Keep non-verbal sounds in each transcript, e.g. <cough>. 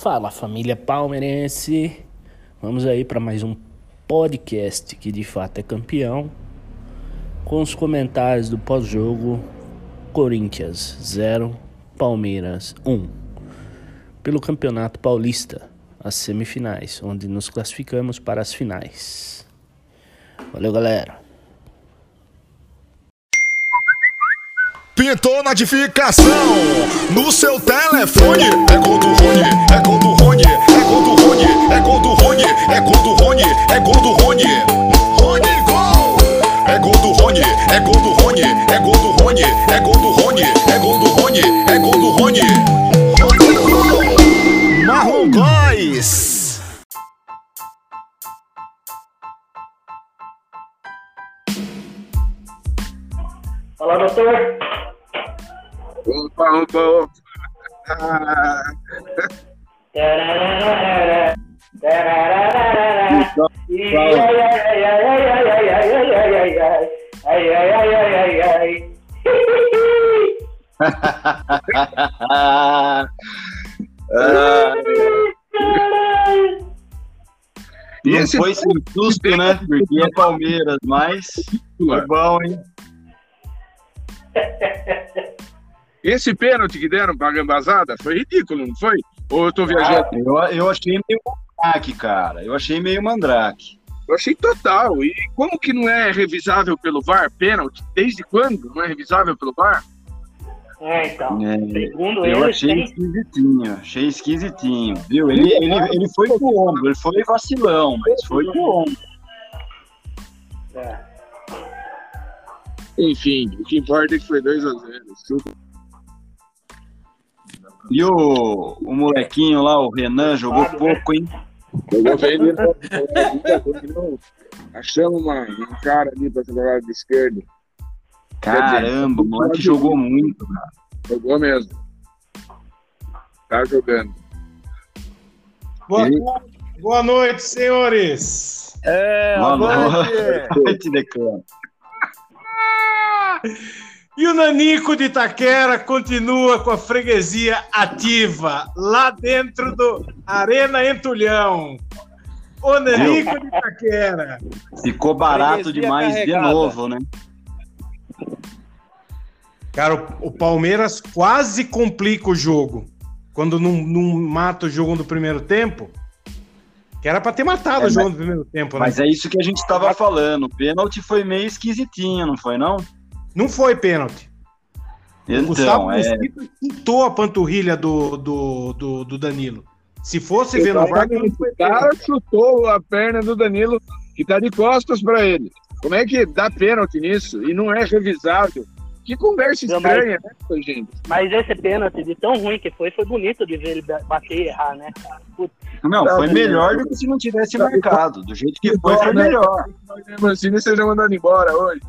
Fala família palmeirense, vamos aí para mais um podcast que de fato é campeão, com os comentários do pós-jogo Corinthians 0, Palmeiras 1, pelo Campeonato Paulista, as semifinais, onde nos classificamos para as finais. Valeu galera! Pintou notificação no seu telefone. É gol do Rony, é gol do Rony, é gol do Rony, é gol do Rony, é gol do Rony, é gol do Rony. Rony gol! É gol do Rony, é gol do Rony, é gol do Rony, é gol do Rony, é gol do Rony, é gol do Rony. Marrom Góis! Fala, doutor. Opa, opa, opa. Então, Não foi sem susto, né? Porque é Palmeiras, mas foi bom, hein? Esse pênalti que deram pra gambazada foi ridículo, não foi? Ou eu tô viajando? Eu, eu achei meio mandrake, cara. Eu achei meio mandrake. Eu achei total. E como que não é revisável pelo VAR pênalti? Desde quando não é revisável pelo VAR? É, então. É, Segundo eu ele, achei tem... esquisitinho, achei esquisitinho, viu? Ele, ele, ele foi com o ombro, ele foi vacilão, mas foi com o ombro. É. Enfim, o que importa é que foi 2x0. E o, o molequinho lá, o Renan, jogou Fábio, né? pouco, hein? Eu vou ele Achamos uma, um cara ali pra jogar lado esquerdo. Caramba, o moleque jogou muito, cara. Jogou mesmo. Tá jogando. Boa, Ele- boa noite, senhores. É, Boa avante! noite, Decano. <laughs> E o Nanico de Itaquera continua com a freguesia ativa lá dentro do Arena Entulhão. O Nanico de Itaquera. Ficou barato Freguesia demais de carregada. novo, né? Cara, o, Palmeiras quase complica o jogo. Quando não, não mata o jogo no primeiro tempo. Que era pra ter matado É, o jogo no primeiro tempo, né? Mas é isso que a gente estava falando. O pênalti foi meio esquisitinho, não foi, não? Não foi pênalti. o Gustavo Então, é. Pintou a panturrilha do, do, do, do Danilo. Se fosse ver no VAR, O cara chutou a perna do Danilo, que tá de costas pra ele. Como é que dá pênalti nisso? E não é revisado? Que conversa Não, estranha, né, gente? Mas esse pênalti, de tão ruim que foi, foi bonito de ver ele bater e errar, né? Putz, Não, foi melhor do que se não tivesse marcado. Do jeito que foi, foi melhor. Mesmo assim, não seja mandado embora hoje.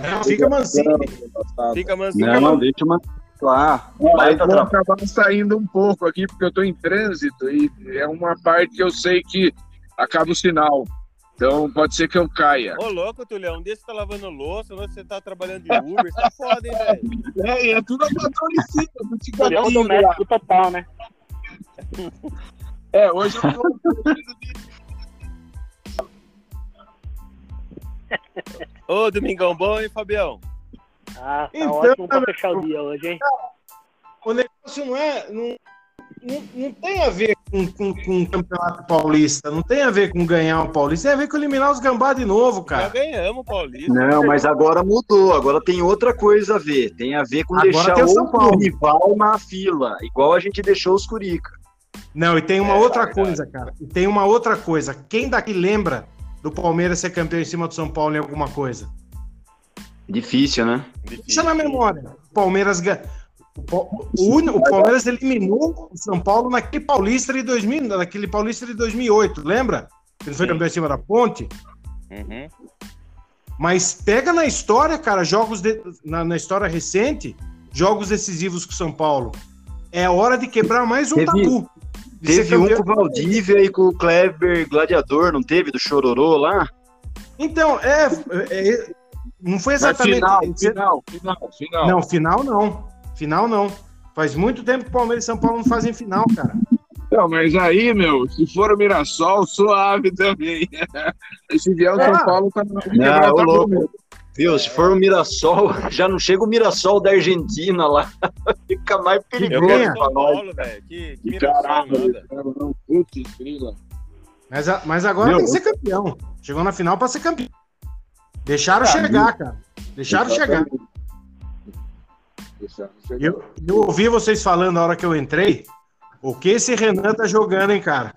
Não, fica mansinho. Fica mansinho. Não, não, deixa uma Baita vou acabar saindo um pouco aqui, porque eu tô em trânsito e é uma parte que eu sei que acaba o sinal. Então pode ser que eu caia. Ô, louco, Tulhão, um desse você tá lavando louça, outro você tá trabalhando de Uber, você tá foda, hein, velho? É, e é tudo a patronicida, do Julião Ticadinho lá. doméstico total, né? É, hoje eu tô <laughs> Ô, Domingão bom, hein, Fabião? Ah, tá Então, ótimo pra fechar o dia hoje, hein? O negócio não é. Não, não, não tem a ver com, com, com o Campeonato Paulista, não tem a ver com ganhar o Paulista, tem a ver com eliminar os gambá de novo, Já cara. ganhamos, Paulista. Não, mas agora mudou. Agora tem outra coisa a ver. Tem a ver com Agora deixar o São Paulo. rival na fila, igual a gente deixou os Curica. Não, e tem uma É, outra coisa, cara. E tem uma outra coisa. Quem daqui lembra do Palmeiras ser campeão em cima do São Paulo em alguma coisa? Difícil, né? Deixa na memória. O Palmeiras o, o o Palmeiras eliminou o São Paulo naquele Paulista de 2000, naquele Paulista de 2008, lembra? Ele foi Sim. campeão em cima da Ponte. Uhum. Mas pega na história, cara, jogos de- na, na história recente, jogos decisivos com o São Paulo. É hora de quebrar mais um Teve- tabu. Teve um com o Valdívia e com o Kleber Gladiador, não teve? Do Chororô lá? Então, é, é- é- não foi exatamente. final, final, final, final. Não, final não. Final não. Faz muito tempo que o Palmeiras e São Paulo não fazem final, cara. Não, mas aí, meu, se for o Mirassol, suave também. E se vier o São Ah. Paulo, tá Não, ô, louco. Viu, se for o Mirassol, <laughs> já não chega o Mirassol da Argentina lá. <laughs> Fica mais Eu perigoso Ganha. São. Paulo, velho. Que, que. Putz, grila. Mas, mas agora Meu, tem que ser campeão. Chegou na final pra ser campeão. Deixaram Ah, chegar, cara. Deixaram chegar. Deixaram chegar. Eu, eu ouvi vocês falando na hora que eu entrei. O que esse Renan tá jogando, hein, cara?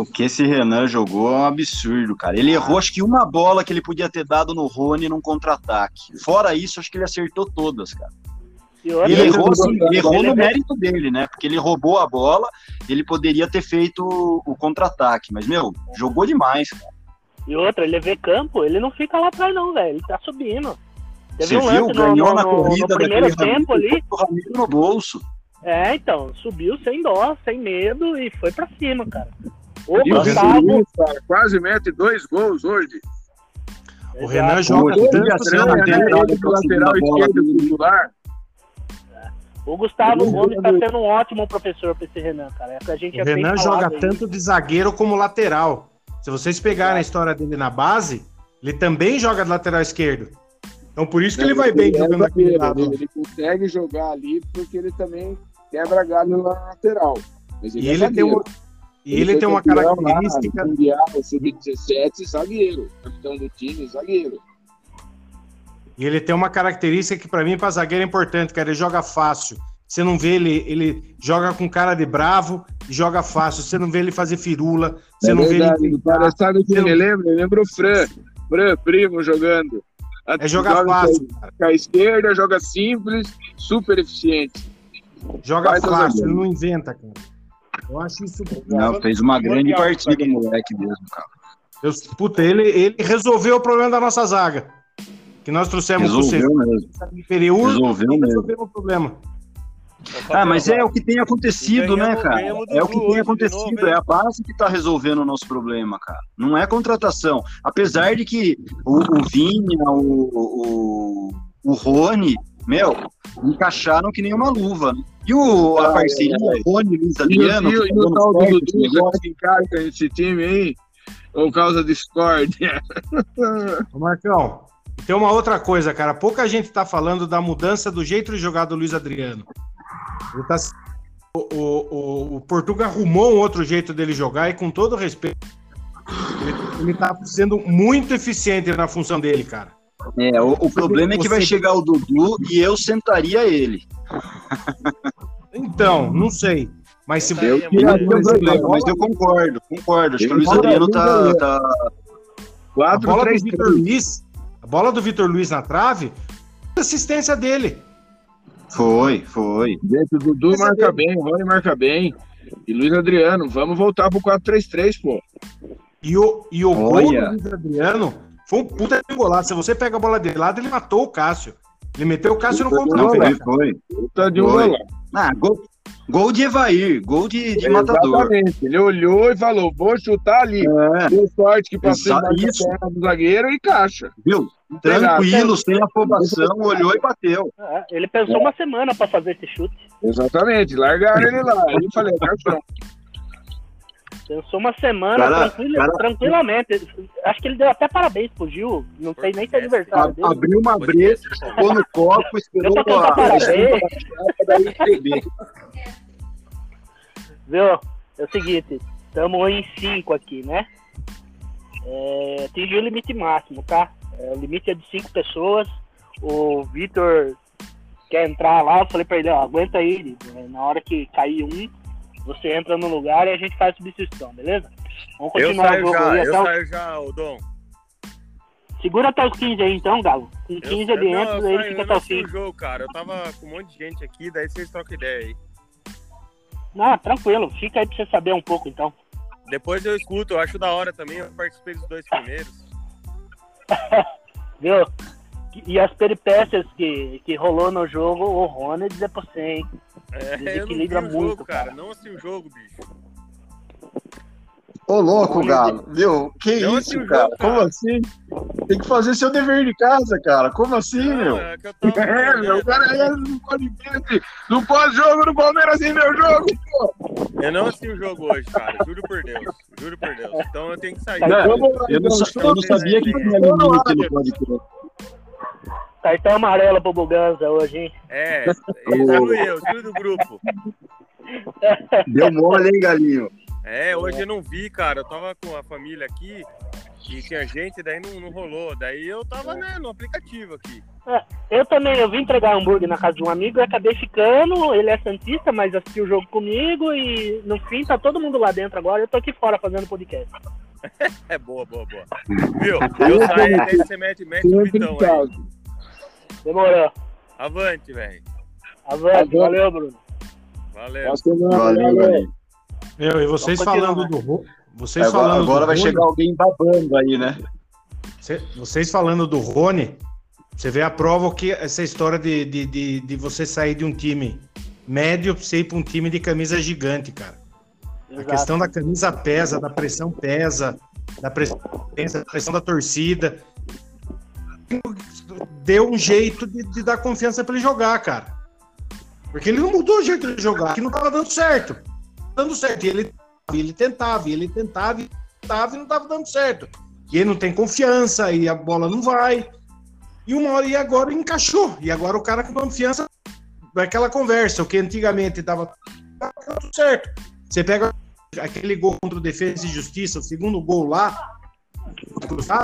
O que esse Renan jogou é um absurdo, cara. Ele errou acho que uma bola que ele podia ter dado no Rony num contra-ataque. Fora isso, acho que ele acertou todas, cara. E outra, E Ele errou, assim, ele errou no é- mérito dele, né? Porque ele roubou a bola, ele poderia ter feito o contra-ataque. Mas, meu, jogou demais. cara. E outra, ele vê campo, ele não fica lá atrás, não, velho. Ele tá subindo. Teve Você um viu? lance no, Ganhou no, na corrida no primeiro tempo ali. o Ramiro no bolso. É, então, subiu sem dó, sem medo e foi pra cima, cara. O o Gustavo. Quase mete dois gols hoje. O Renan Exato. joga tanto dia assim, né? Ele lateral, ele pro lateral bola esquerdo titular. O Gustavo Ele Gomes tá joga- sendo um ótimo professor pra esse Renan, cara. É que a gente O tem Renan joga aí. tanto de zagueiro como lateral. Se vocês pegarem a história dele na base, ele também joga de lateral esquerdo. Então por isso que ele vai bem é jogando aquele zagueiro, lado. Ele, ele consegue jogar ali porque ele também quebra galho na lateral. Mas E é ele tem uma, e ele foi tem uma característica. Mundial, Sub-17, zagueiro. Capitão do time, zagueiro. E ele tem uma característica que pra mim, pra zagueiro, é importante, cara. Ele joga fácil. Você não vê ele, ele joga com cara de bravo e joga fácil. Você não vê ele fazer firula. Você é não vê verdade, ele. ele parece, sabe que me lembra? Ele lembra o Fran. Fran, primo, jogando. É jogar Joga fácil, cara. Com a esquerda, joga simples, super eficiente. Joga Faz fácil, ele não inventa, cara. Eu acho isso. Não, fez uma grande partida, moleque mesmo, cara. Eu, puta, ele, ele resolveu o problema da nossa zaga. Que nós trouxemos pro Resolveu mesmo. Pereur Resolveu mesmo. resolveu o problema. Ah, mas é o que tem acontecido, E né, ganhamos- cara? ganhamos É o que tem acontecido, novo, é a base que tá resolvendo o nosso problema, cara. Não é contratação. Apesar de que o, o Vinha, o, o, o Rony, meu, encaixaram que nem uma luva. né? E o, a Ah, parceria, o Rony Luiz Adriano, e, o- tal do Dudu esse se encaixa nesse time aí, por causa de discórdia. <laughs> Ô, Marcão, tem uma outra coisa, cara. Pouca gente tá falando da mudança do jeito de jogar do Luiz Adriano. Ele tá- o, o, o, Portugal arrumou um outro jeito dele jogar e, com todo respeito, ele, ele tá sendo muito eficiente na função dele, cara. É, o, o problema é que vai chegar o Dudu e eu sentaria ele. Então, não sei. Mas se Eu você- tiraria o a bola- Mas eu concordo, concordo. Acho que o Luiz Adriano tá, tá, a 4, bola do 3, Vitor Luiz, a bola do Vitor Luiz na trave, assistência dele. Foi, foi. Dentro do Dudu marca bem, o Rony marca bem. E Luiz Adriano, vamos voltar pro 4-3-3, pô. E o, e o gol do Luiz Adriano foi um puta de golaço. Se você pega a bola de lado, ele matou o Cássio. Ele meteu o Cássio no Puta de Não, contra foi, foi. Puta de um Foi. golaço. Ah, gol, gol de Evair, gol de, de matador. Exatamente. Ele olhou e falou: vou chutar ali. É, Deu sorte que da isso. perna do zagueiro e caixa. viu? Tranquilo, sem afobação, olhou e bateu. É, Ele pensou uma semana pra fazer esse chute. Exatamente. Largaram ele lá. Aí eu falei: cartão. Pensou uma semana Cara, tranquila- cara- tranquilamente. Acho que ele deu até parabéns pro Gil. Não sei nem se é aniversário dele. Abriu uma brecha, ficou no copo, esperou a parabéns. Viu? É o seguinte, estamos em 5 aqui, né? É, atingiu o limite máximo, tá? É, o limite é de 5 pessoas. O Vitor quer entrar lá, eu falei pra ele, ó, aguenta aí, né? na hora que cair um, você entra no lugar e a gente faz substituição, beleza? Vamos Eu continuar o saio jogo já, aí eu até o... saio já, o Dom. Segura até os 15 aí então, Galo. Com Eu- 15 eu- ele não, entra eu e ele saio, fica eu até não o assisti fim. o jogo, cara. Eu tava com um monte de gente aqui, daí vocês trocam ideia aí. Não, tranquilo, fica aí pra você saber um pouco então. Depois eu escuto, eu acho da hora também, eu participei dos dois primeiros. <laughs> Viu? E as peripécias que, que rolou no jogo, o Rony dizer pra você, hein? É, não Desequilibra o muito, jogo, cara. cara. Não assisti o jogo, bicho. Ô, louco, Galo. Viu? Que Não isso, cara? jogo, Como cara. assim? Tem que fazer seu dever de casa, cara. Como assim, Não, meu? é que eu tava. É, <laughs> meu, o cara aí no podcast, no pós-jogo do Palmeiras em meu jogo, pô. Eu não assisti o jogo hoje, cara. Juro por Deus. Juro por Deus. Então eu tenho que sair. Lá, eu, não, então, eu não sabia que tinha limite no podcast. Cartão amarelo pro Buganza hoje, hein? É, exclui eu, exclui do grupo. Deu mole, hein, galinho? É, hoje eu não vi, cara. Eu tava com a família aqui e tinha gente, daí não, não rolou. Daí eu tava, né, no aplicativo aqui. Eu também, eu vim entregar hambúrguer na casa de um amigo e acabei ficando. Ele é Santista, mas assistiu o jogo comigo e no fim tá todo mundo lá dentro agora. Eu tô aqui fora fazendo podcast. <laughs> É boa, boa, boa. Viu? Eu saio, daí você mete, mete o Vitão aí. Demorou. Avante, velho. Avante, Avante. valeu, Bruno. Valeu. Boa semana, Valeu, galinho. Meu, e vocês falando do vocês Agora, falando agora do vai Rony, chegar alguém babando aí, né? cê- vocês falando do Rony, você vê a prova que essa história de, de, de, de você sair de um time médio pra você ir para um time de camisa gigante, cara. A Exato. questão da camisa pesa, da pressão pesa, da pressão, da pressão da torcida. Deu um jeito de, de dar confiança para ele jogar, cara. Porque ele não mudou o jeito de jogar, que não tava dando certo. Dando certo. E ele, ele tentava, ele tentava, e tentava e não tava dando certo. E ele não tem confiança, e a bola não vai. E uma hora e agora encaixou. E agora o cara com confiança daquela conversa, o que antigamente dava tudo certo. Você pega aquele gol contra o Defesa e Justiça, o segundo gol lá,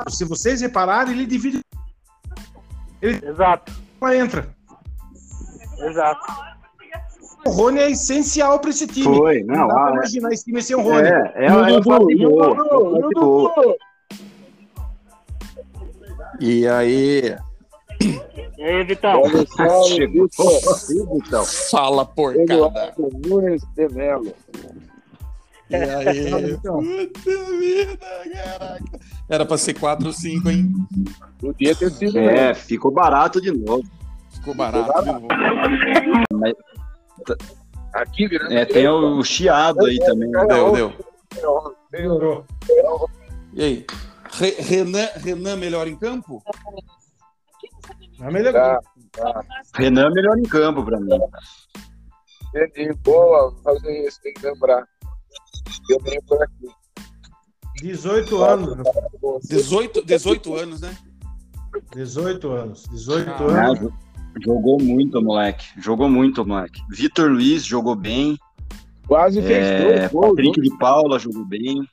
se vocês repararem, ele divide Exato, ela entra. exato. O Rony é essencial para esse time. Foi, Não, não, dá pra ah, imaginar esse time sem o Rony. é, é, E o é, é Dudu, e boa, Dudu, é e aí, E aí, Vitão? Chegou. Vitão. fala porcada. Eduardo Nunes de Melo. E aí, Então, puta vida, caraca. Era pra ser 4 ou 5, hein? Podia ter sido É, ficou barato de novo. Ficou barato de novo. aqui, virando. É, tem o chiado aí também. né? Deu, deu. melhorou. E aí? Re- Renan, Renan melhor em campo? Mas melhorou. Tá, Renan é melhor em campo pra mim. entendi. Boa, fazer isso, tem que lembrar. Eu venho por aqui. 18 anos. 18, 18 anos, né? 18 anos. 18 Ah, anos. jo- jogou muito, moleque. Jogou muito, moleque. Vitor Luiz jogou bem. Quase fez É, dois gols. Patrick de Paula jogou bem.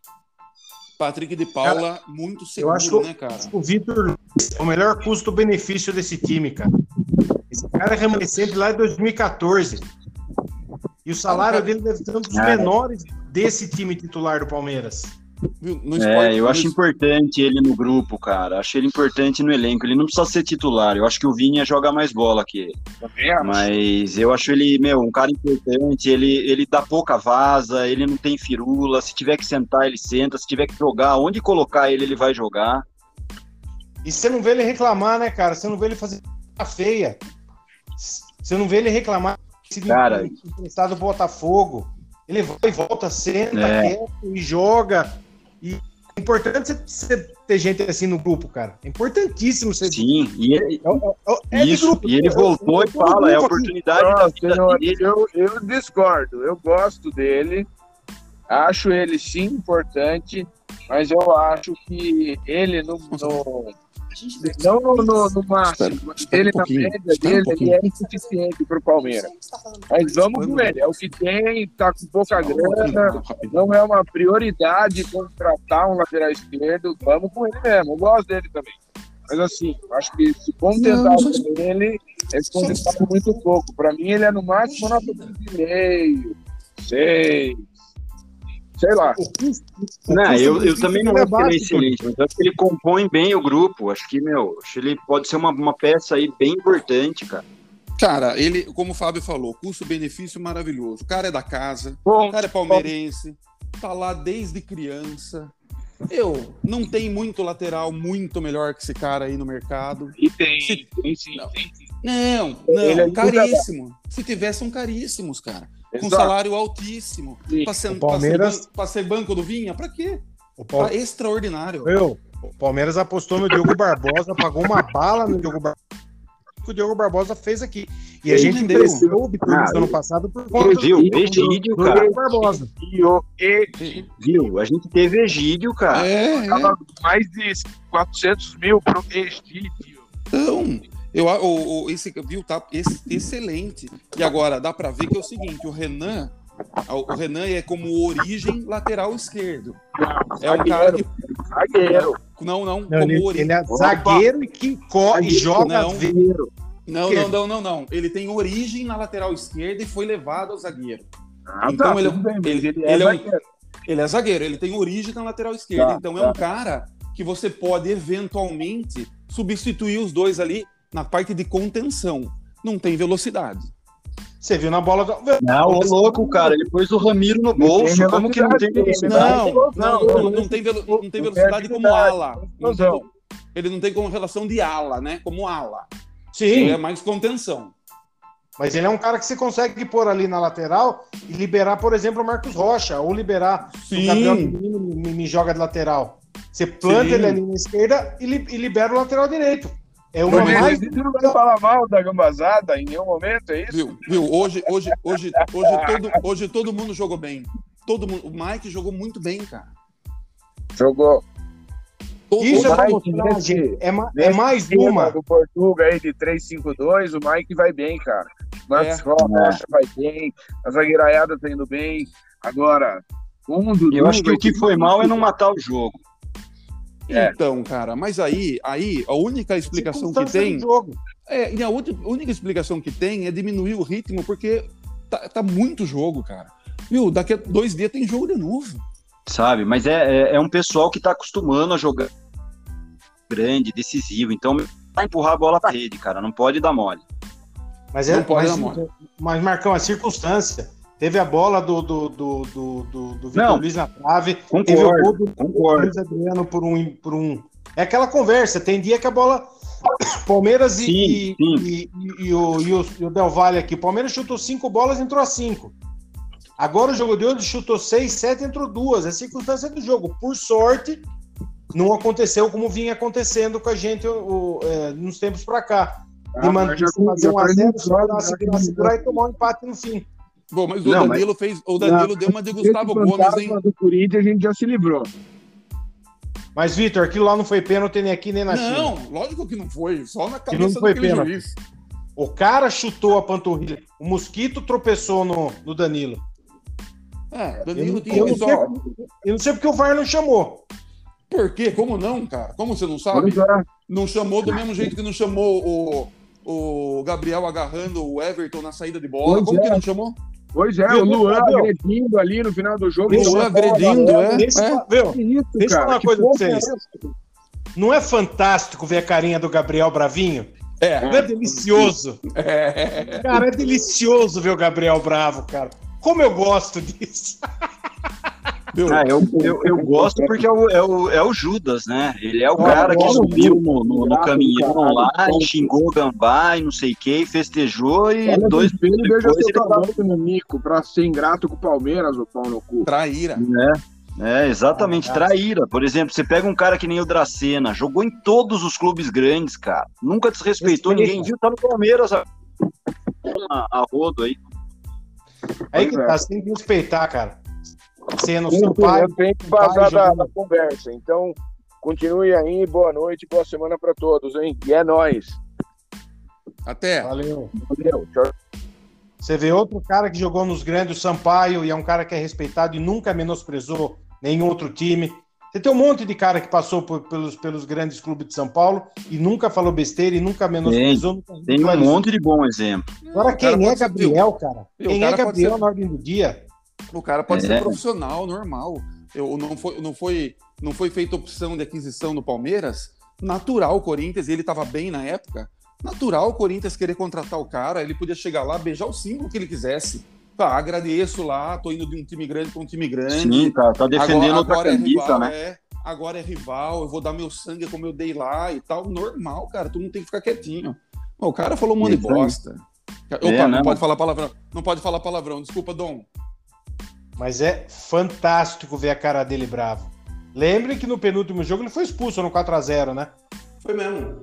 Patrick de Paula, muito seguro, acho- né, cara? O Vitor Luiz é o melhor custo-benefício desse time, cara. Esse cara é remanescente lá de 2014. E o salário dele deve ser um dos menores desse time titular do Palmeiras. É, eu acho importante ele no grupo, cara. Acho ele importante no elenco. Ele não precisa ser titular. Eu acho que o Vinha joga mais bola que ele. Mas eu acho ele, meu, um cara importante. Ele, ele dá pouca vaza, ele não tem firula. Se tiver que sentar, ele senta. Se tiver que jogar, onde colocar ele, ele vai jogar. E você não vê ele reclamar, né, cara? Você não vê ele fazer feia. Você não vê ele reclamar Cara. emprestado do Botafogo. Ele vai e volta, senta É. quieto e joga. E é importante você, ter gente assim no grupo, cara. É importantíssimo você. Sim, e ele, É, é- é isso. grupo. E ele Eu- voltou eu e fala: é a oportunidade da vida senhor, dele. eu, eu discordo. Eu gosto dele. Acho ele sim importante, mas eu acho que ele no, no- não no, no, no máximo, ele um na média um dele, pouquinho. ele é insuficiente para o Palmeiras. Mas vamos com ele, é o que tem, tá com pouca grana, não é uma prioridade contratar um lateral esquerdo, vamos com ele mesmo. Eu gosto dele também. Mas assim, acho que se contentar só- com ele, eles contentaram muito pouco. Para mim, ele é no máximo nota 2,5, 6, sei lá. O custo- o Não, eu, eu também não é acho que ele é excelente, mas acho que ele compõe bem o grupo. Acho que, meu, acho que ele pode ser uma, uma peça aí bem importante, cara. Cara, ele, como o Fábio falou, custo-benefício maravilhoso. O cara é da casa, Bom, o cara é palmeirense, tá lá desde criança. Eu, não tem muito lateral muito melhor que esse cara aí no mercado. e tem, Se- tem sim, Não. tem sim. Não, Ele é não, caríssimo. Se tivesse, são caríssimos, cara. Com Exato. salário altíssimo. Sim. Pra ser, O Palmeiras- pra ser banco do Vinha? Pra quê? O, Pal- Tá extraordinário. Meu, o Palmeiras apostou no Diogo Barbosa, pagou uma bala no Diogo Barbosa. que o Diogo Barbosa fez aqui. E a gente mereceu o Vitória no ano passado por conta Viu? do, Egídio, do cara. Diogo Barbosa. E o e Viu? A gente teve Egídio, cara. É, é. mais de 400 mil pro Egídio. Então, eu, o, o- esse viu tá ex- excelente. E agora dá pra ver que é o seguinte, o Renan, o Renan é como origem lateral esquerdo. É um cara que Zagueiro. não, não, Não, como ele, origem. ele é zagueiro e que co e joga Não. veiro. Não, não, não, não, não. Ele tem origem na lateral esquerda e foi levado ao zagueiro. Ah, Então tá, ele é- bem, ele- ele, é ele é um- zagueiro. Ele é zagueiro, ele tem origem na lateral esquerda. Tá, então é um cara que você pode eventualmente substituir os dois ali na parte de contenção. Não tem velocidade. Você viu na bola do. Não, ô louco, cara. Ele pôs o Ramiro no bolso. Como que não tem velocidade? Não, não, não, não tem, velo- não tem velocidade como ala. Não tem- ele não tem como relação de ala, né? Como ala. Sim, Ele é mais contenção. mas ele é um cara que você consegue pôr ali na lateral e liberar, por exemplo, o Marcos Rocha, ou liberar Sim. o Gabriel Menino me, me joga de lateral. Você planta Sim. ele ali na esquerda e, li- e libera o lateral direito. É uma Mas mais. você não vai falar mal da gambazada em nenhum momento, é isso? Viu? Viu? Hoje, hoje, hoje, hoje, todo, hoje todo mundo jogou bem. Todo mundo, o Mike jogou muito bem, cara. Jogou. Todo Isso é mostrar, nesse- gente. É, ma- é mais uma. do Portuga aí de 3-5-2, o Mike vai bem, cara. Marcos É. Rocha vai bem, a zagueiraiada tá indo bem. Agora, um do Eu acho que o que foi mal é não matar o jogo. É. Então, cara, mas aí, aí a única explicação que tem é, e a outra, única explicação que tem é diminuir o ritmo, porque tá, tá muito jogo, cara. Viu? Daqui a dois dias tem jogo de novo. Sabe? Mas é, é, é um pessoal que tá acostumando a jogar grande, decisivo. Então, vai empurrar a bola pra rede, cara. Não pode dar mole. Mas é. Não pode mas, dar mole. mas, Marcão, a circunstância. Teve a bola do, do, do, do, do, do Vitor. Luiz na trave. Concordo, Teve o gol do Concordo. Luiz Adriano por um, por um. É aquela conversa. Tem dia que a bola. <coughs> Palmeiras e, Sim, e, sim. e- e- e o, e, o, e o Del Valle aqui. Palmeiras chutou cinco bolas entrou a cinco. Agora o jogo de hoje chutou seis, sete, entrou duas. É circunstância do jogo. Por sorte, não aconteceu como vinha acontecendo com a gente o- o, é, nos tempos pra cá. De Ah, man- mas já- de fazer um a zero, segurar e tomar um empate no fim. Bom, mas o Não, Danilo fez. O Danilo deu uma de Gustavo Gomes, hein? do Corinthians a gente já se livrou. Mas, Vitor, aquilo lá não foi pênalti nem aqui nem na China. Não, lógico que não foi. Só na não cabeça foi daquele pênalti. juiz. O cara chutou a panturrilha. O mosquito tropeçou no, no Danilo. É, Eu, Danilo não- tinha eu não sei, só. eu não sei porque o VAR não chamou. Por quê? Como não, cara? Como você não sabe? Não chamou do mesmo jeito que não chamou o, o Gabriel agarrando o Everton na saída de bola. Pois Como é. que não chamou? Pois é, Viu, o Luan Gabriel? agredindo ali no final do jogo. Luan Luan agredindo, é. Deixa, é. viu? Que isso, Deixa eu falar uma Que coisa pra é vocês. Não é fantástico ver a carinha do Gabriel Bravinho? É. Não é delicioso? é. Cara, é delicioso ver o Gabriel bravo, cara. Como eu gosto disso. <laughs> Viu? Ah, eu, eu, eu gosto porque é o, é, o, é o Judas, né? Ele é o cara que subiu no, no, no caminhão lá e xingou o Gambá e não sei o que, festejou e Olha dois veja depois ele trabalho no Nico pra ser ingrato com o Palmeiras, o pau no cu. Traíra. É, exatamente, Ah, traíra. Por exemplo, você pega um cara que nem o Dracena, jogou em todos os clubes grandes, cara. Nunca desrespeitou Respeita. ninguém, viu? Tá no Palmeiras a, a, rodo aí. Aí que é. tá, você tem que respeitar, cara. Sendo Tem seu pai. eu tenho que pai da, da conversa. Então, continue aí, boa noite, boa semana pra todos, hein? E é nóis. Até. Valeu. Valeu. Tchau. Você vê outro cara que jogou nos grandes, o Sampaio, e é um cara que é respeitado e nunca menosprezou nenhum outro time. Você tem um monte de cara que passou por- pelos, pelos grandes clubes de São Paulo e nunca falou besteira e nunca menosprezou. nunca Tem um monte de bom exemplo. Agora, quem é Gabriel, cara? Quem é Gabriel ser- na ordem do dia? O cara pode É. ser profissional, normal. Eu, não, foi, não, foi, não foi feita opção de aquisição no Palmeiras. Natural o Corinthians, ele estava bem na época. Natural o Corinthians querer contratar o cara, ele podia chegar lá, beijar o símbolo que ele quisesse. Tá, agradeço lá, tô indo de um time grande para um time grande. Sim, tá, tá defendendo outra agora é camisa, rival, né? é, agora é rival, eu vou dar meu sangue como eu dei lá e tal. Normal, cara, tu não tem que ficar quietinho. O cara falou um monte de bosta. Opa, É, não né? pode falar palavrão. Não pode falar palavrão, desculpa, Dom. Mas é fantástico ver a cara dele bravo. Lembrem que no penúltimo jogo ele foi expulso no 4x0, né? Foi mesmo.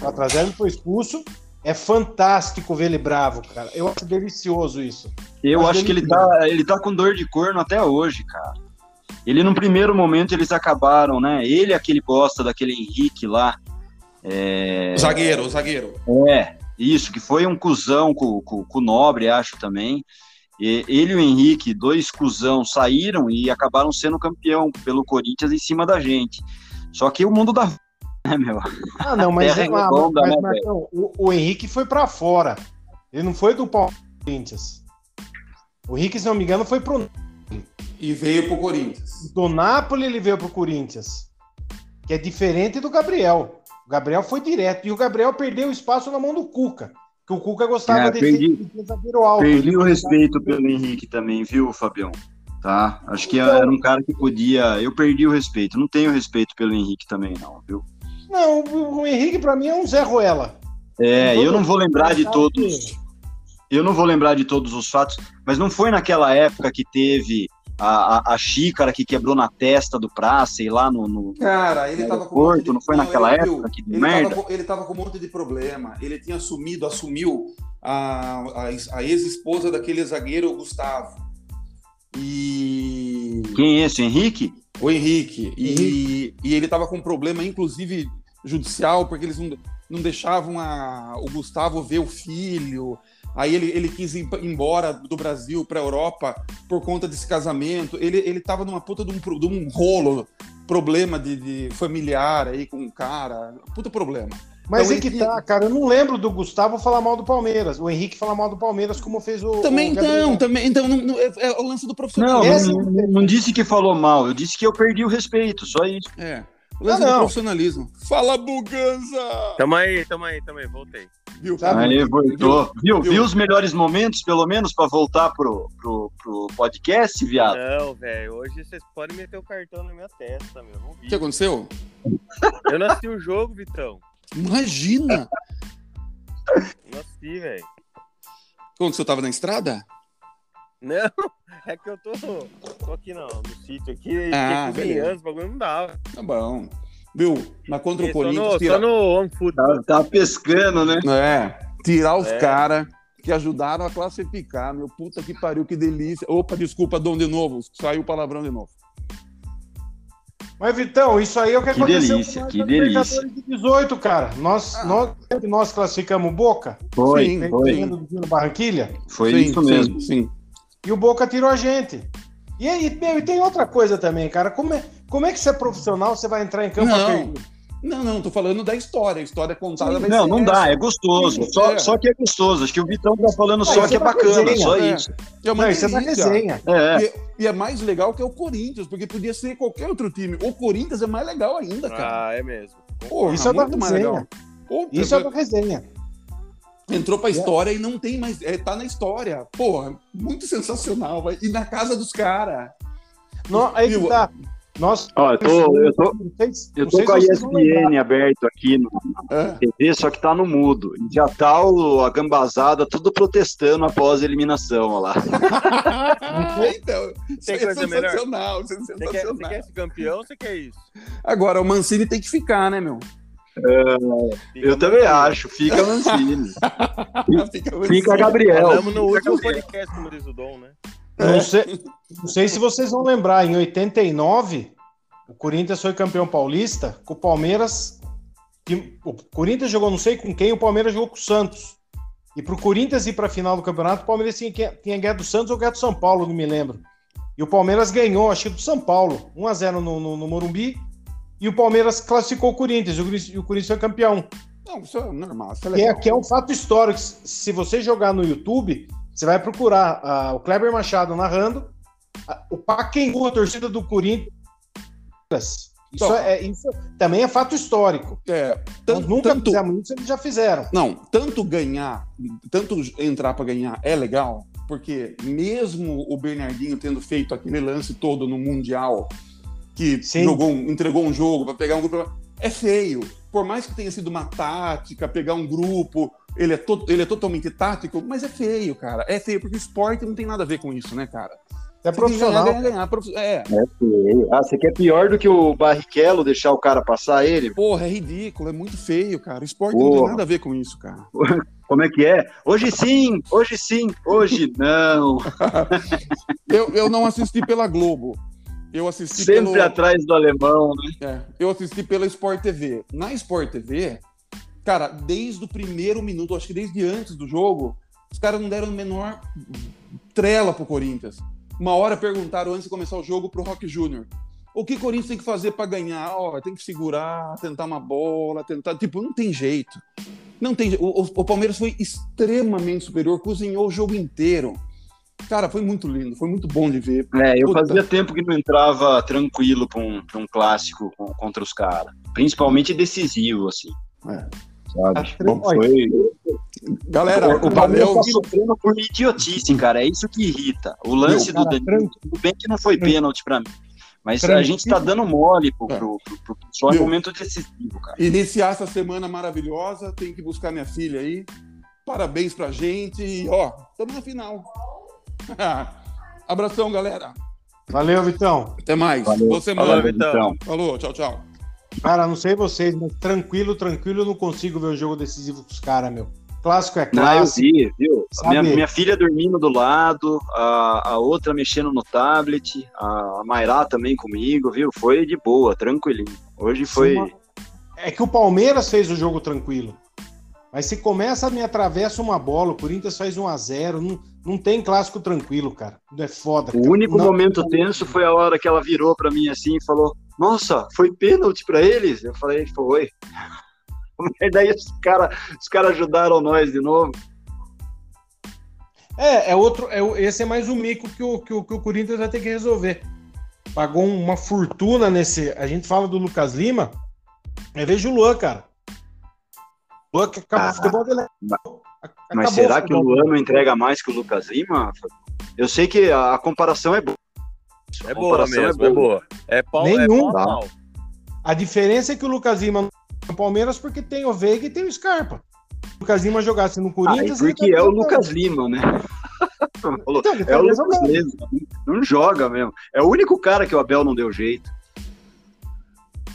4x0 ele foi expulso. É fantástico ver ele bravo, cara. Eu acho delicioso isso. Eu acho ele- que ele tá, ele tá com dor de corno até hoje, cara. Ele, num primeiro momento, eles acabaram, né? Ele, aquele bosta daquele Henrique lá. É, O zagueiro, o zagueiro. é, isso, que foi um cuzão com, com, com o Nobre, acho também. E- ele e o Henrique, dois cuzão, saíram e acabaram sendo campeão pelo Corinthians em cima da gente. Só que o mundo da. Né, meu? Ah, não, mas, Terra é ah, redonda, mas, né, Marcão, o, o Henrique foi pra fora. Ele não foi do Corinthians. O Henrique, se não me engano, foi pro E veio pro Corinthians. do Napoli, ele veio pro Corinthians. Que é diferente do Gabriel. O Gabriel foi direto. E o Gabriel perdeu espaço na mão do Cuca. Que o Cuca gostava É, perdi- de zagueiro alto. Perdi o respeito pelo Henrique também, viu, Fabião? Tá? Acho que era um cara que podia. Eu perdi o respeito. Não tenho respeito pelo Henrique também, não, viu? Não, o, Henrique, pra mim, é um Zé Ruela. É, eu não vou lembrar de todos. Eu não vou lembrar de todos os fatos, mas não foi naquela época que teve a, a, a xícara que quebrou na testa do Praça e lá no. no- Cara, ele No tava com. um não foi naquela ele, época que ele merda? Tava, com- ele tava com um monte de problema. Ele tinha assumido, assumiu a, a, a ex-esposa daquele zagueiro Gustavo. E. Quem é esse, Henrique? O Henrique. E, e ele tava com um problema, inclusive, judicial, porque eles não, não deixavam a, o Gustavo ver o filho. Aí ele, ele quis ir embora do Brasil para a Europa por conta desse casamento. Ele, ele tava numa puta de um, de um rolo, problema de, de familiar aí com um cara. Puta problema. Mas Então, é que ele- tá, cara. Eu não lembro do Gustavo falar mal do Palmeiras. O Henrique falar mal do Palmeiras, como fez o. Também o então, também. Então, não- não- é, é o lance do Não, profissional. Esse- não, não- não disse que falou mal, eu disse que eu perdi o respeito, só isso. É. O lance Não, do profissionalismo. Fala, Buganza! Tamo aí, tamo aí, tamo aí, voltei. Viu? Sabe? Aí voltou. Viu, Viu? viu os melhores momentos, pelo menos, pra voltar pro, pro, pro podcast, viado? Não, velho, hoje vocês podem meter o cartão na minha testa, meu. Não O vi. que aconteceu? Eu não assisti o jogo, Vitão. Imagina! Não assisti, velho. Quando você tava na estrada? Não, é que eu tô, tô aqui no, no sítio aqui, Ah, criança, o bagulho não dava. Tá bom. Viu? Mas contra o Corinthians, tira... no. Tá, tá pescando, né? É, tirar os É. caras que ajudaram a classificar, meu puta que pariu, que delícia. Opa, desculpa, Dom de novo, saiu o palavrão de novo. Mas, Vitão, isso aí é o que, Que aconteceu delícia, que na delícia. Libertadores de 18, cara. Nós, Ah. nós, nós classificamos o Boca, Foi, Sim, foi. do Barranquilha, Foi Sim, isso sim, mesmo. Sim. e o Boca tirou a gente. E aí, meu, e tem outra coisa também, cara. Como é, como é que você é profissional, você vai entrar em campo Não, perder? não, não, tô falando da história. A história contada vai Não, ser não essa. dá, é gostoso. Sim, Só, é. só que é gostoso. Acho que o Vitão tá falando Ah, só que é é bacana, resenha, só é. isso. É uma Não, isso é uma resenha. É. E, e é mais legal que é o Corinthians, porque podia ser qualquer outro time. O Corinthians é mais legal ainda, cara. Ah, é mesmo. Porra, Isso é uma muito mais resenha. legal. Pô, Isso é uma resenha. Entrou pra história e não tem mais. É, tá na história. Porra, muito sensacional. Vai. E na casa dos caras. Aí que tá. Nós. Ó, eu tô, eu tô, eu tô com a. ESPN aberto aqui no É. TV, só que tá no mudo. E Já tá o, a gambazada tudo protestando após a eliminação, ó lá. <laughs> então, isso Tem é coisa melhor? sensacional. Isso é Você quer, você sensacional. quer ser campeão ou você quer isso? Agora, o Mancini tem que ficar, né, meu? Fica Eu também mantido. acho, fica Mancini. <laughs> Fica, Fica Gabriel. Falamos no último podcast, como diz o Dom, né? Não sei, não sei se vocês vão lembrar, em 89, o Corinthians foi campeão paulista com o Palmeiras. que- O Corinthians jogou não sei com quem, o Palmeiras jogou com o Santos. E pro Corinthians ir pra final do campeonato, o Palmeiras tinha, tinha ganhado do Santos ou ganhado do São Paulo, não me lembro. E o Palmeiras ganhou, acho que do São Paulo, 1x0 no, no, no Morumbi. E o Palmeiras classificou o Corinthians, e o Corinthians- o foi campeão. Não, isso é normal. Isso é Que é, legal. que é um fato histórico. Se você jogar no YouTube, você vai procurar ah, o Kleber Machado narrando, ah, o Pacaembu, a torcida do Corinthians. Isso, Então. é, isso também é fato histórico. É, tanto, nunca tanto, fizemos isso, eles já fizeram. não, tanto ganhar, tanto entrar pra ganhar é legal, porque mesmo o Bernardinho tendo feito aquele lance todo no Mundial, que Sim. jogou, entregou um jogo pra pegar um grupo, é feio. Por mais que tenha sido uma tática, pegar um grupo, ele é, to- ele é totalmente tático, mas é feio, cara. É feio, porque o esporte não tem nada a ver com isso, né, cara? É ganhar, profissional. ganhar, ganhar. Prof- É, É feio. Ah, você quer pior do que o Barrichello deixar o cara passar ele? porra, é ridículo, é muito feio, cara. O esporte não tem Porra. nada a ver com isso, cara. <laughs> Como é que é? Hoje sim, hoje sim, hoje não. <laughs> Eu, eu não assisti pela Globo. Eu assisti Sempre pelo... atrás do alemão, né? É, eu assisti pela Sport TV. Na Sport TV, cara, desde o primeiro minuto, acho que desde antes do jogo, os caras não deram a menor trela pro Corinthians. Uma hora perguntaram antes de começar o jogo pro Rock Júnior. O que o Corinthians tem que fazer para ganhar? Ó, tem que segurar, tentar uma bola, tentar. Tipo, não tem jeito. Não tem jeito. O, o- o Palmeiras foi extremamente superior, cozinhou o jogo inteiro. Cara, foi muito lindo, foi muito bom de ver. É, eu Puta. fazia tempo que não entrava tranquilo pra um, pra um clássico contra os caras. Principalmente decisivo, assim. É. Sabe? Bom, Foi. Galera, o o Palmeiras tá sofrendo por idiotice, cara. É isso que irrita. O lance Meu, do cara, Danilo, tudo bem que não foi pênalti pra mim. Mas a gente tá dando mole pro, É. pro, pro, pro só em Meu. momento decisivo, cara. iniciar essa semana maravilhosa. Tem que buscar minha filha aí. Parabéns pra gente. E, ó, estamos na final. <laughs> Abração, galera. Valeu, Vitão. Até mais. Valeu. Boa semana. Falou, Vitão. Falou, tchau, tchau. Cara, não sei vocês, mas tranquilo, tranquilo, eu não consigo ver o jogo decisivo com os caras, meu. Clássico é não, eu clássico. vi, viu? Minha, minha filha dormindo do lado, a, a outra mexendo no tablet, a Mairá também comigo, viu? Foi de boa, tranquilinho. Hoje foi. É que o Palmeiras fez o jogo tranquilo. Mas se começa a me atravessa uma bola, o Corinthians faz 1 a 0 não, não tem clássico tranquilo, cara. É foda. O cara. único Não- momento tenso foi a hora que ela virou pra mim assim e falou: Nossa, foi pênalti pra eles? Eu falei: Foi. Mas <laughs> daí os caras os cara ajudaram nós de novo. É, é outro. É, esse é mais um mico que o, que, o, que o Corinthians vai ter que resolver. Pagou uma fortuna nesse. A gente fala do Lucas Lima. Eu vejo o Luan, cara. O Luan que acabou Ah, futebol dele. é mas- Acabou Mas será que o Luan não entrega mais que o Lucas Lima? Eu sei que a, a comparação é boa. É boa mesmo, é boa. É pau, é Nenhum. pau a pau. A diferença é que o Lucas Lima não tá no Palmeiras porque tem o Veiga e tem o Scarpa. Se o Lucas Lima jogasse no Ah, Corinthians. e porque <laughs> ele é o Lucas Lima, né? Falou, Então, é o estaria Lucas mesmo. Não joga mesmo. É o único cara que o Abel não deu jeito.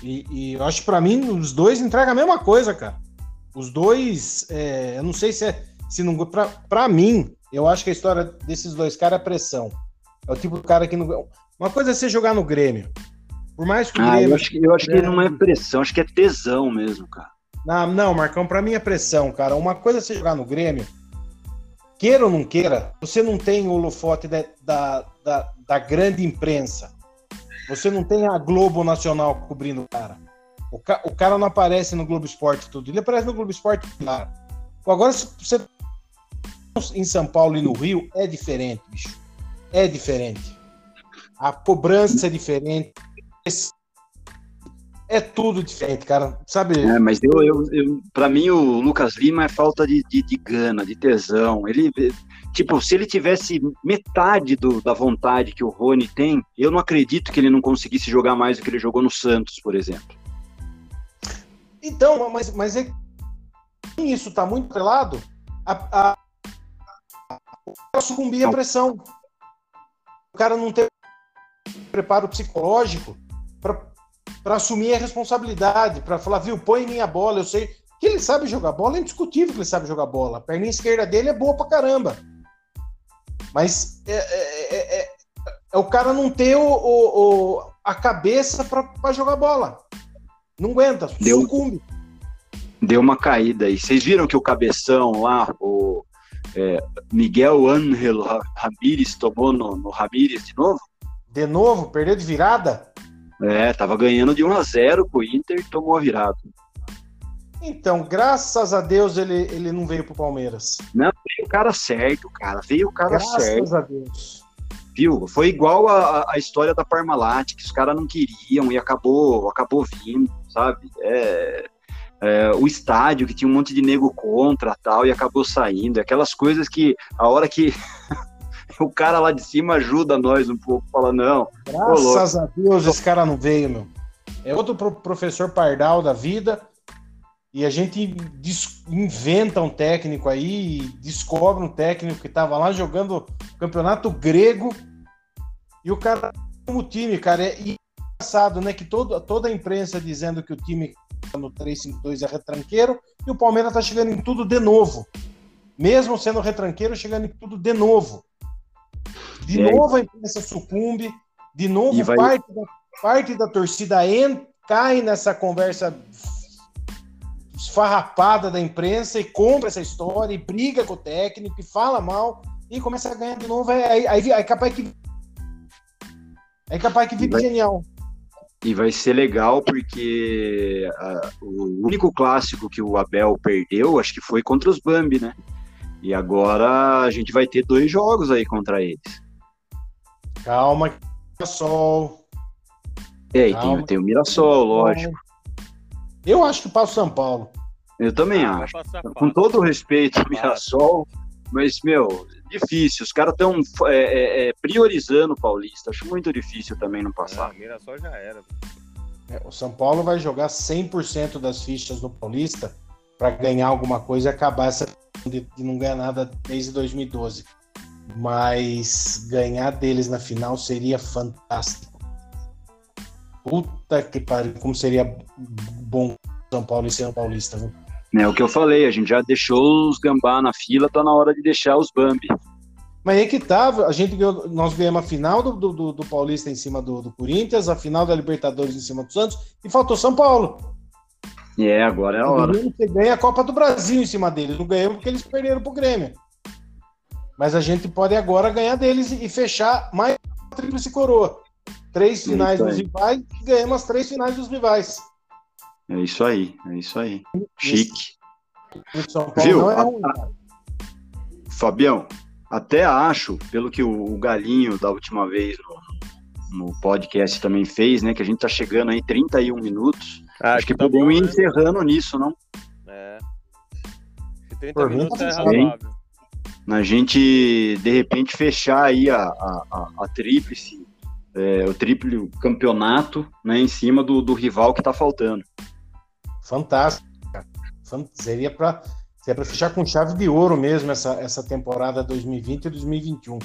E, e eu acho que pra mim os dois entregam a mesma coisa, cara. Os dois, é, eu não sei se é. Se não, pra, pra mim, eu acho que a história desses dois caras é pressão. É o tipo de cara que não. Uma coisa é você jogar no Grêmio. Por mais que o Ah, Grêmio. eu acho, que, eu acho que não é pressão, acho que é tesão mesmo, cara. Não, não, Marcão, pra mim é pressão, cara. Uma coisa é você jogar no Grêmio. Queira ou não queira, você não tem o holofote da, da, da, da grande imprensa. Você não tem a Globo Nacional cobrindo o cara. O, ca- o cara não aparece no Globo Esporte tudo. Ele aparece no Globo Esporte, claro. Agora, se você em São Paulo e no Rio, é diferente, bicho. É diferente. A cobrança é diferente. É tudo diferente, cara. Sabe? É, mas eu, eu, eu, pra mim o Lucas Lima é falta de, de, de gana, de tesão. Ele, tipo, se ele tivesse metade do, da vontade que o Rony tem, eu não acredito que ele não conseguisse jogar mais do que ele jogou no Santos, por exemplo. Então, mas, mas é isso está muito atrelado a, a, a sucumbir à pressão. O cara não ter preparo psicológico para assumir a responsabilidade, para falar, viu, põe minha bola, eu sei que ele sabe jogar bola, é indiscutível que ele sabe jogar bola. A perna esquerda dele é boa pra caramba. Mas é, é, é, é, é o cara não ter o, o, o a cabeça para jogar bola. Não aguenta, Deu. sucumbe. Deu uma caída aí. Vocês viram que o cabeção lá, o é, Miguel Ángel Ramírez tomou no, no Ramírez de novo? De novo, perdeu de virada? É, tava ganhando de 1 a 0 com o Inter e tomou a virada. Então, graças a Deus ele, ele não veio pro Palmeiras. Não, veio o cara certo, cara. Veio o cara graças certo. a Deus. Viu? Foi igual a, a história da Parmalat, que os caras não queriam e acabou, acabou vindo, sabe? É, é, o estádio que tinha um monte de nego contra tal e acabou saindo. Aquelas coisas que a hora que <laughs> o cara lá de cima ajuda nós um pouco, fala, não. Graças a Deus esse cara não veio, meu. É outro pro professor Pardal da vida. E a gente inventa um técnico aí, descobre um técnico que estava lá jogando campeonato grego E o cara como time, cara, é engraçado, né? Que todo, toda a imprensa dizendo que o time no 3-5-2 é retranqueiro e o Palmeiras tá chegando em tudo de novo. Mesmo sendo retranqueiro, chegando em tudo de novo. De É. novo a imprensa sucumbe, de novo vai- parte, da, parte da torcida en- cai nessa conversa esfarrapada da imprensa e compra essa história e briga com o técnico e fala mal e começa a ganhar de novo. Aí, aí, aí, aí capaz que. É capaz que fique Vai- genial. E vai ser legal porque ah, o único clássico que o Abel perdeu, acho que foi contra os Bambi, né? E agora a gente vai ter dois jogos aí contra eles. Calma, sol. É, e tem, tem o Mirassol, lógico. Eu acho que passa o São Paulo. Eu também Ah, acho. Com todo o respeito ao Mirassol, mas, meu, difícil. Os caras estão priorizando o Paulista. Acho muito difícil também não passar. Ah, Mirassol já era. É, O São Paulo vai jogar 100% das fichas no Paulista para ganhar alguma coisa e acabar essa de, de não ganhar nada desde 2012. Mas ganhar deles na final seria fantástico. Puta que pariu, como seria bom São Paulo e São Paulista, viu? É o que eu falei, a gente já deixou os gambá na fila, tá na hora de deixar os Bambi. Mas aí que tava, a gente ganhou, nós ganhamos a final do, do, do Paulista em cima do, do Corinthians, a final da Libertadores em cima do Santos, e faltou São Paulo. É, agora é a hora. Você ganha a Copa do Brasil em cima deles. Não ganhamos porque eles perderam pro Grêmio. Mas a gente pode agora ganhar deles e fechar mais uma tríplice coroa. Três finais Isso dos rivais e ganhamos as três finais dos rivais. É isso aí, é isso aí. Chique. O São Paulo Viu? é A-. Fabião, até acho, pelo que o, Galinho da última vez no, no podcast também fez, né? Que a gente tá chegando aí 31 minutos. Ah, acho que tá podemos ir né? encerrando nisso, não? É. Esse 30 Por minutos tá é fechado. razoável. A gente, de repente, fechar aí a, a, a, a tríplice, é, o triplo campeonato, né? Em cima do, do rival que tá faltando. Fantástico. Seria para seria fechar com chave de ouro mesmo essa, essa temporada 2020 e 2021.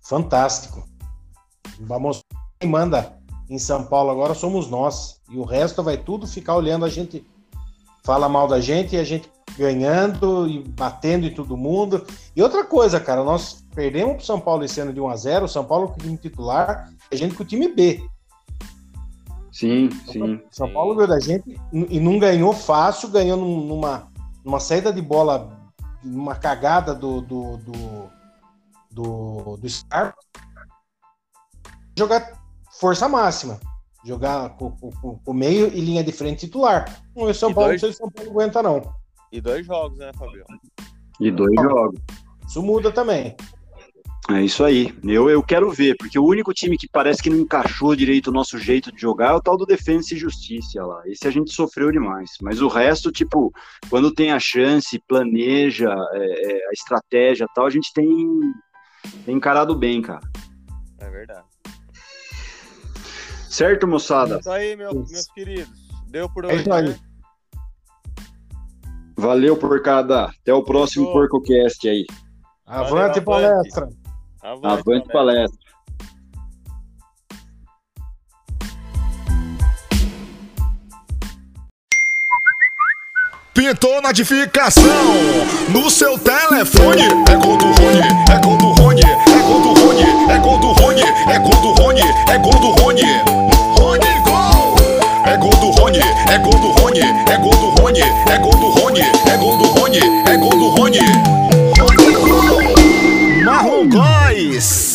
Fantástico. Vamos. Quem manda em São Paulo agora somos nós. E o resto vai tudo ficar olhando a gente. Fala mal da gente e a gente ganhando e batendo em todo mundo. E outra coisa, cara, nós perdemos pro São Paulo esse ano de 1 a 0 o São Paulo com o time titular, a gente com o time B. Sim, sim. São. Paulo ganhou da gente e não ganhou fácil, ganhou num- numa, numa saída de bola, numa cagada do do, do, do, do Scarpa. Jogar força máxima. Jogar com, com- com- com meio e linha de frente titular. Não, o São E Paulo, dois- não sei se o São Paulo aguenta, não. E dois jogos, né, Fabio? E dois jogos. Isso muda também. É isso aí. Eu, eu quero ver, porque o único time que parece que não encaixou direito o nosso jeito de jogar é o tal do Defensa e Justiça lá. Esse a gente sofreu demais. Mas o resto, tipo, quando tem a chance, planeja é, é, a estratégia e tal, a gente tem, tem encarado bem, cara. É verdade. Certo, moçada? Isso aí, meu- meus queridos. Deu por É hoje. isso aí. né? Valeu, porcada. Até o próximo Fechou. PorcoCast aí. Valeu, Avante avante. palestra. Avante, Avante galera. palestra. Pintou notificação no seu telefone. É gol do Rony, é gol do Rony, é gol do Rony, é gol do Rony, é gol do Rony, é gol do Rony. Rony gol! gol do Rony, é gol do Rony, é gol do Rony, é gol do Rony, é gol do Rony, é gol do Rony. Marrom 2